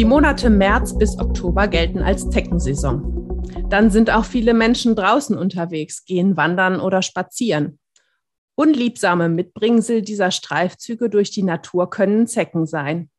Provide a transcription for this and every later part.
Die Monate März bis Oktober gelten als Zeckensaison. Dann sind auch viele Menschen draußen unterwegs, gehen wandern oder spazieren. Unliebsame Mitbringsel dieser Streifzüge durch die Natur können Zecken sein.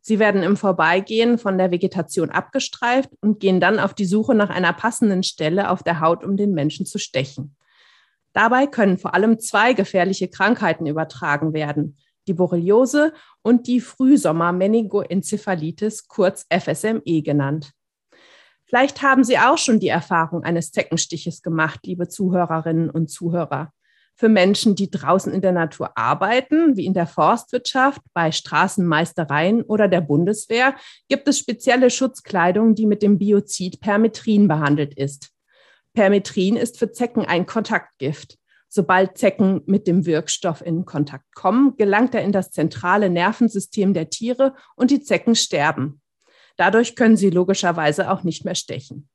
Sie werden im Vorbeigehen von der Vegetation abgestreift und gehen dann auf die Suche nach einer passenden Stelle auf der Haut, um den Menschen zu stechen. Dabei können vor allem zwei gefährliche Krankheiten übertragen werden, die Borreliose und die Frühsommer-Meningoenzephalitis, kurz FSME genannt. Vielleicht haben Sie auch schon die Erfahrung eines Zeckenstiches gemacht, liebe Zuhörerinnen und Zuhörer für Menschen, die draußen in der Natur arbeiten, wie in der Forstwirtschaft, bei Straßenmeistereien oder der Bundeswehr, gibt es spezielle Schutzkleidung, die mit dem Biozid Permetrin behandelt ist. Permetrin ist für Zecken ein Kontaktgift. Sobald Zecken mit dem Wirkstoff in Kontakt kommen, gelangt er in das zentrale Nervensystem der Tiere und die Zecken sterben. Dadurch können sie logischerweise auch nicht mehr stechen.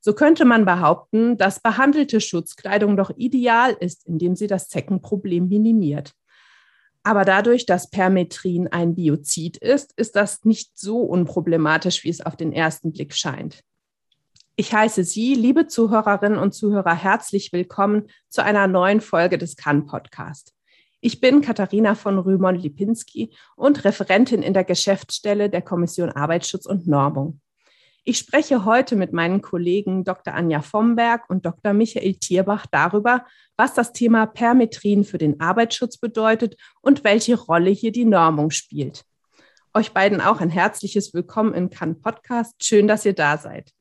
So könnte man behaupten, dass behandelte Schutzkleidung doch ideal ist, indem sie das Zeckenproblem minimiert. Aber dadurch, dass Permetrin ein Biozid ist, ist das nicht so unproblematisch, wie es auf den ersten Blick scheint. Ich heiße Sie, liebe Zuhörerinnen und Zuhörer, herzlich willkommen zu einer neuen Folge des Kann-Podcast. Ich bin Katharina von Rühmon-Lipinski und Referentin in der Geschäftsstelle der Kommission Arbeitsschutz und Normung. Ich spreche heute mit meinen Kollegen Dr. Anja Vomberg und Dr. Michael Tierbach darüber, was das Thema Permetrin für den Arbeitsschutz bedeutet und welche Rolle hier die Normung spielt. Euch beiden auch ein herzliches Willkommen in Cannes Podcast. Schön, dass ihr da seid.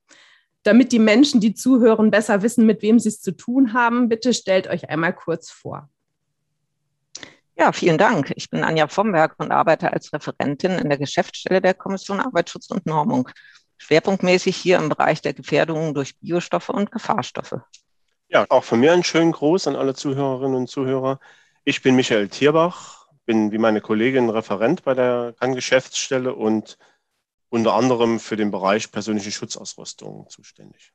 Damit die Menschen, die zuhören, besser wissen, mit wem sie es zu tun haben, bitte stellt euch einmal kurz vor. Ja, vielen Dank. Ich bin Anja Vomberg und arbeite als Referentin in der Geschäftsstelle der Kommission Arbeitsschutz und Normung schwerpunktmäßig hier im Bereich der Gefährdungen durch Biostoffe und Gefahrstoffe. Ja, auch von mir einen schönen Gruß an alle Zuhörerinnen und Zuhörer. Ich bin Michael Tierbach, bin wie meine Kollegin Referent bei der CAN-Geschäftsstelle und unter anderem für den Bereich persönliche Schutzausrüstung zuständig.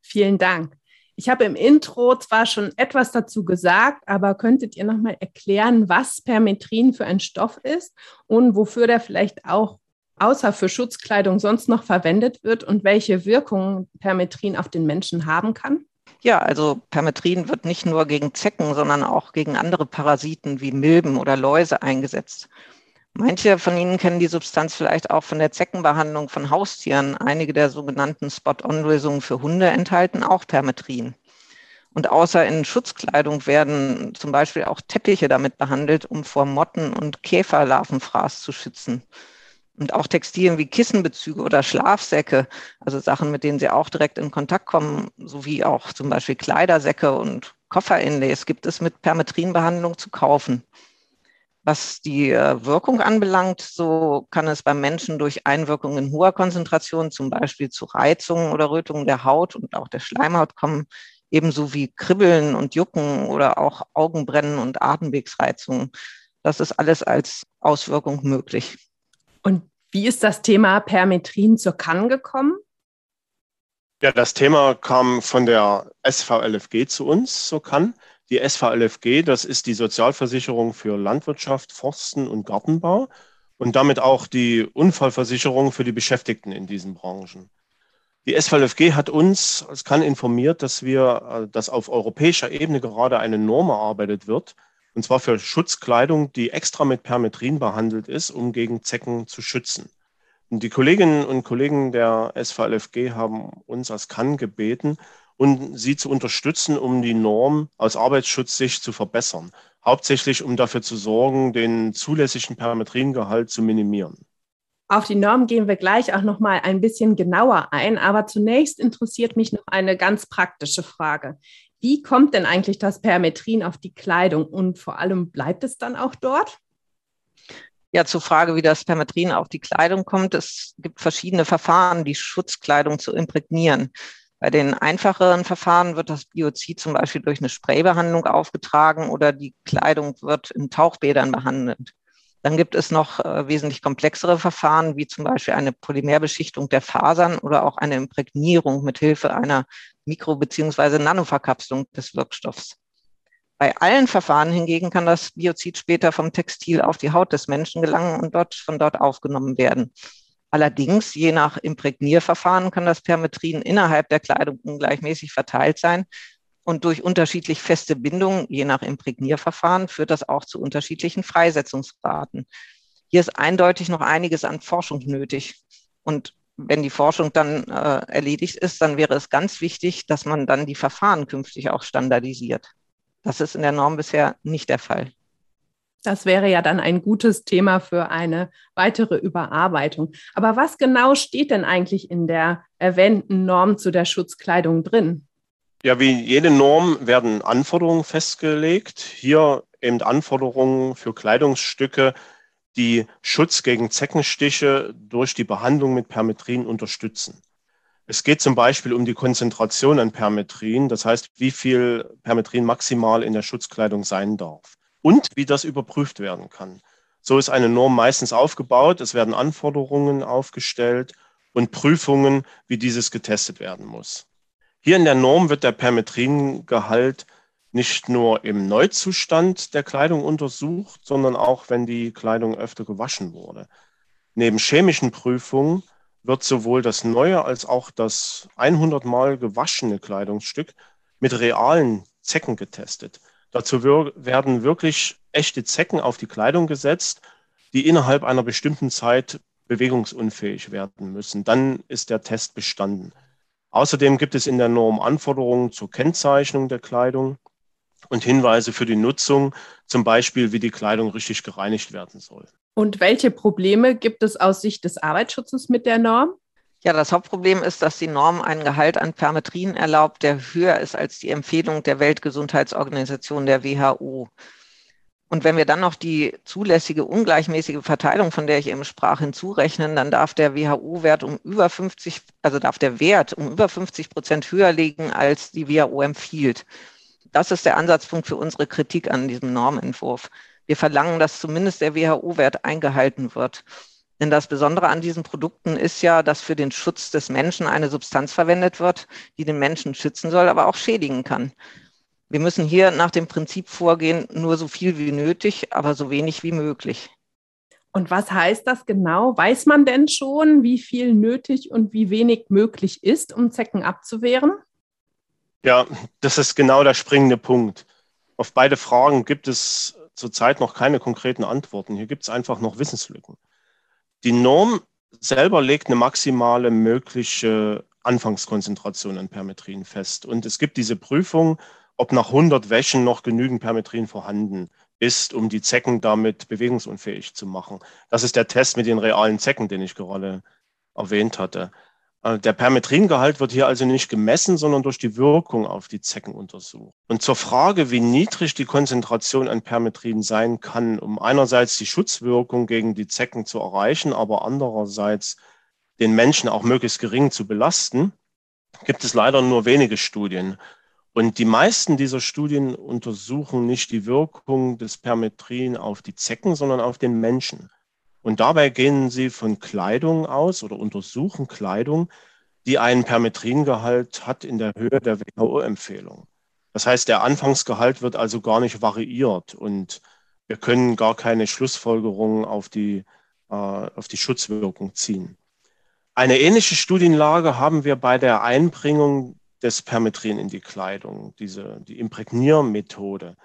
Vielen Dank. Ich habe im Intro zwar schon etwas dazu gesagt, aber könntet ihr nochmal erklären, was Permetrin für ein Stoff ist und wofür der vielleicht auch außer für Schutzkleidung sonst noch verwendet wird und welche Wirkungen Permetrin auf den Menschen haben kann? Ja, also Permetrin wird nicht nur gegen Zecken, sondern auch gegen andere Parasiten wie Milben oder Läuse eingesetzt. Manche von Ihnen kennen die Substanz vielleicht auch von der Zeckenbehandlung von Haustieren. Einige der sogenannten Spot-on-Lösungen für Hunde enthalten auch Permetrin. Und außer in Schutzkleidung werden zum Beispiel auch Teppiche damit behandelt, um vor Motten und Käferlarvenfraß zu schützen. Und auch Textilien wie Kissenbezüge oder Schlafsäcke, also Sachen, mit denen sie auch direkt in Kontakt kommen, sowie auch zum Beispiel Kleidersäcke und Kofferinlays gibt es mit Permetrinbehandlung zu kaufen. Was die äh, Wirkung anbelangt, so kann es beim Menschen durch Einwirkung in hoher Konzentration, zum Beispiel zu Reizungen oder Rötungen der Haut und auch der Schleimhaut kommen, ebenso wie Kribbeln und Jucken oder auch Augenbrennen und Atemwegsreizungen. Das ist alles als Auswirkung möglich. Und wie ist das Thema Permetrin zur Kann gekommen? Ja, das Thema kam von der SVLFG zu uns zur Kann. Die SVLFG, das ist die Sozialversicherung für Landwirtschaft, Forsten und Gartenbau und damit auch die Unfallversicherung für die Beschäftigten in diesen Branchen. Die SVLFG hat uns als Kann informiert, dass wir, äh, dass auf europäischer Ebene gerade eine Norm erarbeitet wird, und zwar für Schutzkleidung, die extra mit Permetrin behandelt ist, um gegen Zecken zu schützen. Und die Kolleginnen und Kollegen der SVLFG haben uns als Kann gebeten, und sie zu unterstützen, um die Norm aus Arbeitsschutzsicht zu verbessern. Hauptsächlich, um dafür zu sorgen, den zulässigen Permetringehalt zu minimieren. Auf die Norm gehen wir gleich auch noch mal ein bisschen genauer ein, aber zunächst interessiert mich noch eine ganz praktische Frage. Wie kommt denn eigentlich das Permetrin auf die Kleidung und vor allem bleibt es dann auch dort? Ja, zur Frage, wie das Permetrin auf die Kleidung kommt. Es gibt verschiedene Verfahren, die Schutzkleidung zu imprägnieren. Bei den einfacheren Verfahren wird das Biozid zum Beispiel durch eine Spraybehandlung aufgetragen oder die Kleidung wird in Tauchbädern behandelt. Dann gibt es noch äh, wesentlich komplexere Verfahren, wie zum Beispiel eine Polymerbeschichtung der Fasern oder auch eine Imprägnierung mit Hilfe einer Mikro- bzw. Nanoverkapselung des Wirkstoffs. Bei allen Verfahren hingegen kann das Biozid später vom Textil auf die Haut des Menschen gelangen und dort, von dort aufgenommen werden. Allerdings, je nach Imprägnierverfahren kann das Permetrin innerhalb der Kleidung ungleichmäßig verteilt sein. Und durch unterschiedlich feste Bindungen, je nach Imprägnierverfahren, führt das auch zu unterschiedlichen Freisetzungsraten. Hier ist eindeutig noch einiges an Forschung nötig. Und wenn die Forschung dann äh, erledigt ist, dann wäre es ganz wichtig, dass man dann die Verfahren künftig auch standardisiert. Das ist in der Norm bisher nicht der Fall. Das wäre ja dann ein gutes Thema für eine weitere Überarbeitung. Aber was genau steht denn eigentlich in der erwähnten Norm zu der Schutzkleidung drin? Ja, wie jede Norm werden Anforderungen festgelegt. Hier eben Anforderungen für Kleidungsstücke, die Schutz gegen Zeckenstiche durch die Behandlung mit Permetrin unterstützen. Es geht zum Beispiel um die Konzentration an Permetrin, das heißt, wie viel Permetrin maximal in der Schutzkleidung sein darf und wie das überprüft werden kann. So ist eine Norm meistens aufgebaut. Es werden Anforderungen aufgestellt und Prüfungen, wie dieses getestet werden muss. Hier in der Norm wird der Permetringehalt nicht nur im Neuzustand der Kleidung untersucht, sondern auch, wenn die Kleidung öfter gewaschen wurde. Neben chemischen Prüfungen wird sowohl das neue als auch das 100 Mal gewaschene Kleidungsstück mit realen Zecken getestet. Dazu werden wirklich echte Zecken auf die Kleidung gesetzt, die innerhalb einer bestimmten Zeit bewegungsunfähig werden müssen. Dann ist der Test bestanden. Außerdem gibt es in der Norm Anforderungen zur Kennzeichnung der Kleidung und Hinweise für die Nutzung, zum Beispiel wie die Kleidung richtig gereinigt werden soll. Und welche Probleme gibt es aus Sicht des Arbeitsschutzes mit der Norm? Ja, das Hauptproblem ist, dass die Norm einen Gehalt an Permetrin erlaubt, der höher ist als die Empfehlung der Weltgesundheitsorganisation der WHO. Und wenn wir dann noch die zulässige ungleichmäßige Verteilung, von der ich eben sprach, hinzurechnen, dann darf der WHO-Wert um über 50, also darf der Wert um über 50 Prozent höher liegen, als die WHO empfiehlt. Das ist der Ansatzpunkt für unsere Kritik an diesem Normentwurf. Wir verlangen, dass zumindest der WHO-Wert eingehalten wird. Denn das Besondere an diesen Produkten ist ja, dass für den Schutz des Menschen eine Substanz verwendet wird, die den Menschen schützen soll, aber auch schädigen kann. Wir müssen hier nach dem Prinzip vorgehen, nur so viel wie nötig, aber so wenig wie möglich. Und was heißt das genau? Weiß man denn schon, wie viel nötig und wie wenig möglich ist, um Zecken abzuwehren? Ja, das ist genau der springende Punkt. Auf beide Fragen gibt es zurzeit noch keine konkreten Antworten. Hier gibt es einfach noch Wissenslücken. Die Norm selber legt eine maximale mögliche Anfangskonzentration an Permetrin fest. Und es gibt diese Prüfung, ob nach 100 Wäschen noch genügend Permetrin vorhanden ist, um die Zecken damit bewegungsunfähig zu machen. Das ist der Test mit den realen Zecken, den ich gerade erwähnt hatte. Äh, der Permetringehalt wird hier also nicht gemessen, sondern durch die Wirkung auf die Zecken untersucht. Und zur Frage, wie niedrig die Konzentration an Permetrin sein kann, um einerseits die Schutzwirkung gegen die Zecken zu erreichen, aber andererseits den Menschen auch möglichst gering zu belasten, gibt es leider nur wenige Studien. Und die meisten dieser Studien untersuchen nicht die Wirkung des Permetrin auf die Zecken, sondern auf den Menschen. Und dabei gehen sie von Kleidung aus oder untersuchen Kleidung, die einen Permetringehalt hat in der Höhe der WHO-Empfehlung. Das heißt, der Anfangsgehalt wird also gar nicht variiert und wir können gar keine Schlussfolgerungen auf die, äh, auf die Schutzwirkung ziehen. Eine ähnliche Studienlage haben wir bei der Einbringung des Permetrin in die Kleidung, diese, die Imprägniermethode.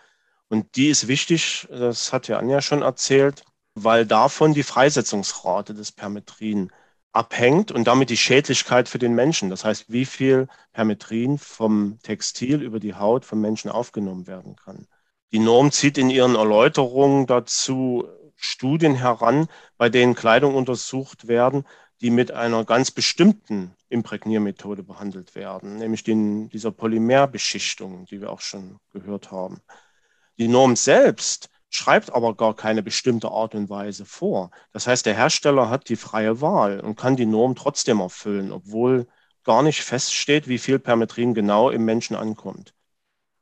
Und die ist wichtig, das hat ja Anja schon erzählt, weil davon die Freisetzungsrate des Permetrin abhängt und damit die Schädlichkeit für den Menschen. Das heißt, wie viel Permetrin vom Textil über die Haut vom Menschen aufgenommen werden kann. Die Norm zieht in ihren Erläuterungen dazu Studien heran, bei denen Kleidung untersucht werden, die mit einer ganz bestimmten Imprägniermethode behandelt werden, nämlich den, dieser Polymerbeschichtung, die wir auch schon gehört haben. Die Norm selbst schreibt aber gar keine bestimmte Art und Weise vor. Das heißt, der Hersteller hat die freie Wahl und kann die Norm trotzdem erfüllen, obwohl gar nicht feststeht, wie viel Permetrin genau im Menschen ankommt.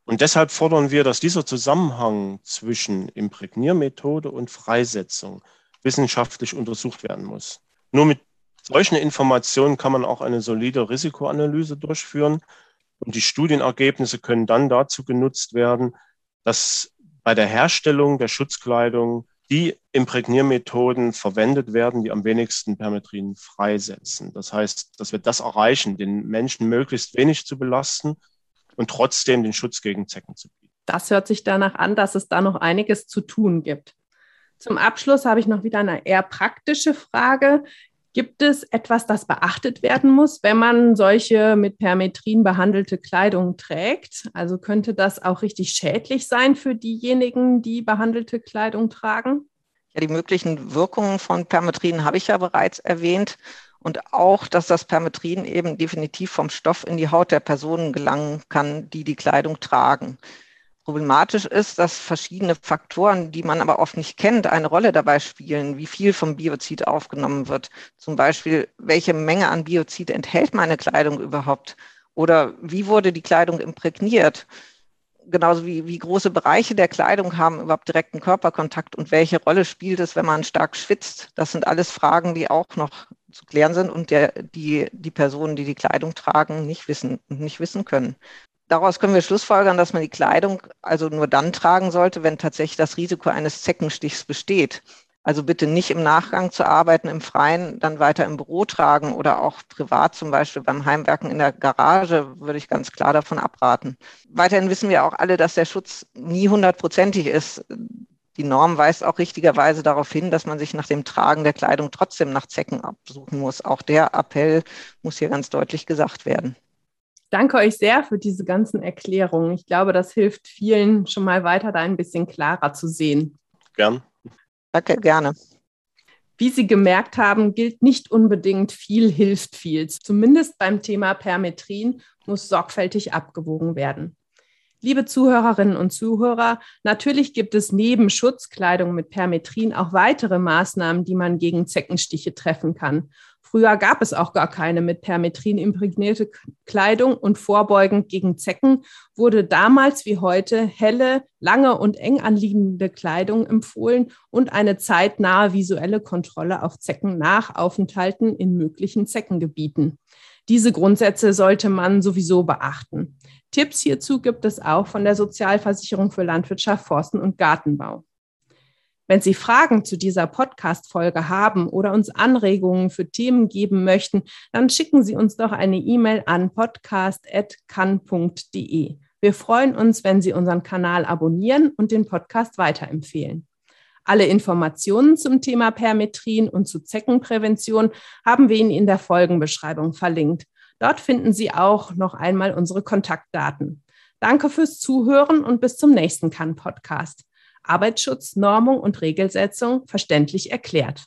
Und deshalb fordern wir, dass dieser Zusammenhang zwischen Imprägniermethode und Freisetzung wissenschaftlich untersucht werden muss. Nur mit solchen Informationen kann man auch eine solide Risikoanalyse durchführen und die Studienergebnisse können dann dazu genutzt werden, dass bei der Herstellung der Schutzkleidung die Imprägniermethoden verwendet werden, die am wenigsten Permetrin freisetzen. Das heißt, dass wir das erreichen, den Menschen möglichst wenig zu belasten und trotzdem den Schutz gegen Zecken zu bieten. Das hört sich danach an, dass es da noch einiges zu tun gibt. Zum Abschluss habe ich noch wieder eine eher praktische Frage. Gibt es etwas, das beachtet werden muss, wenn man solche mit Permetrin behandelte Kleidung trägt? Also könnte das auch richtig schädlich sein für diejenigen, die behandelte Kleidung tragen? Ja, die möglichen Wirkungen von Permetrin habe ich ja bereits erwähnt. Und auch, dass das Permetrin eben definitiv vom Stoff in die Haut der Personen gelangen kann, die die Kleidung tragen. Problematisch ist, dass verschiedene Faktoren, die man aber oft nicht kennt, eine Rolle dabei spielen, wie viel vom Biozid aufgenommen wird. Zum Beispiel, welche Menge an Biozid enthält meine Kleidung überhaupt? Oder wie wurde die Kleidung imprägniert? Genauso wie, wie große Bereiche der Kleidung haben überhaupt direkten Körperkontakt und welche Rolle spielt es, wenn man stark schwitzt? Das sind alles Fragen, die auch noch zu klären sind und der, die die Personen, die die Kleidung tragen, nicht wissen und nicht wissen können daraus können wir schlussfolgern, dass man die Kleidung also nur dann tragen sollte, wenn tatsächlich das Risiko eines Zeckenstichs besteht. Also bitte nicht im Nachgang zu arbeiten im Freien, dann weiter im Büro tragen oder auch privat zum Beispiel beim Heimwerken in der Garage würde ich ganz klar davon abraten. Weiterhin wissen wir auch alle, dass der Schutz nie hundertprozentig ist. Die Norm weist auch richtigerweise darauf hin, dass man sich nach dem Tragen der Kleidung trotzdem nach Zecken absuchen muss. Auch der Appell muss hier ganz deutlich gesagt werden danke euch sehr für diese ganzen Erklärungen. Ich glaube, das hilft vielen schon mal weiter, da ein bisschen klarer zu sehen. Gern. Danke, gerne. Wie Sie gemerkt haben, gilt nicht unbedingt viel hilft viel. Zumindest beim Thema Permetrin muss sorgfältig abgewogen werden. Liebe Zuhörerinnen und Zuhörer, natürlich gibt es neben Schutzkleidung mit Permetrin auch weitere Maßnahmen, die man gegen Zeckenstiche treffen kann. Früher gab es auch gar keine mit Permetrin imprägnierte Kleidung und vorbeugend gegen Zecken wurde damals wie heute helle, lange und eng anliegende Kleidung empfohlen und eine zeitnahe visuelle Kontrolle auf Zecken nach Aufenthalten in möglichen Zeckengebieten. Diese Grundsätze sollte man sowieso beachten. Tipps hierzu gibt es auch von der Sozialversicherung für Landwirtschaft, Forsten und Gartenbau. Wenn Sie Fragen zu dieser Podcast-Folge haben oder uns Anregungen für Themen geben möchten, dann schicken Sie uns doch eine E-Mail an podcast.kann.de. Wir freuen uns, wenn Sie unseren Kanal abonnieren und den Podcast weiterempfehlen. Alle Informationen zum Thema Permetrin und zu Zeckenprävention haben wir Ihnen in der Folgenbeschreibung verlinkt. Dort finden Sie auch noch einmal unsere Kontaktdaten. Danke fürs Zuhören und bis zum nächsten Kann-Podcast. Arbeitsschutz, Normung und Regelsetzung verständlich erklärt.